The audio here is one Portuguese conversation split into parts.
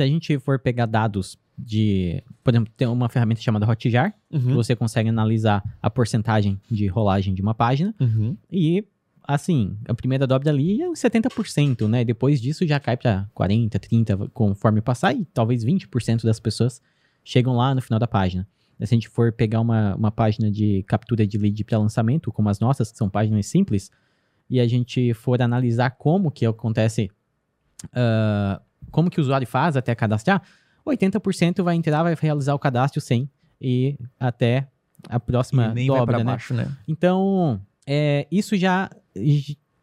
Se a gente for pegar dados de, por exemplo, tem uma ferramenta chamada Hotjar, que Uhum. você consegue analisar a porcentagem de rolagem de uma página Uhum. e assim, a primeira dobra ali é uns 70%, né? Depois disso já cai para 40, 30 conforme passar e talvez 20% das pessoas chegam lá no final da página. Se a gente for pegar uma, uma página de captura de lead para lançamento, como as nossas, que são páginas simples, e a gente for analisar como que acontece, ah, como que o usuário faz até cadastrar, 80% vai entrar, vai realizar o cadastro sem e até a próxima E nem dobra, né? baixo, né? Então, é, isso já,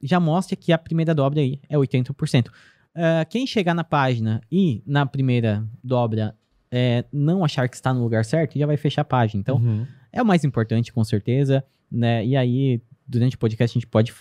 já mostra que a primeira dobra aí é 80%. Ah, quem chegar na página e na primeira dobra é, não achar que está no lugar certo, já vai fechar a página. Então, Uhum. é o mais importante, com certeza, né? E aí, durante o podcast, a gente pode.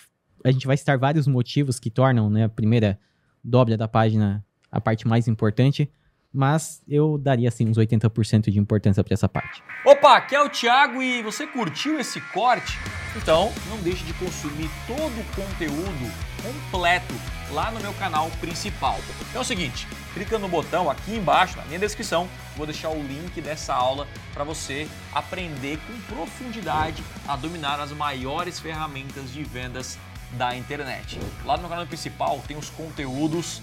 A gente vai citar vários motivos que tornam né, a primeira dobra da página a parte mais importante, mas eu daria assim uns 80% de importância para essa parte. Opa, aqui é o Thiago e você curtiu esse corte? Então não deixe de consumir todo o conteúdo completo lá no meu canal principal. É o seguinte, clica no botão aqui embaixo na minha descrição, vou deixar o link dessa aula para você aprender com profundidade a dominar as maiores ferramentas de vendas da internet. Lá no canal principal tem os conteúdos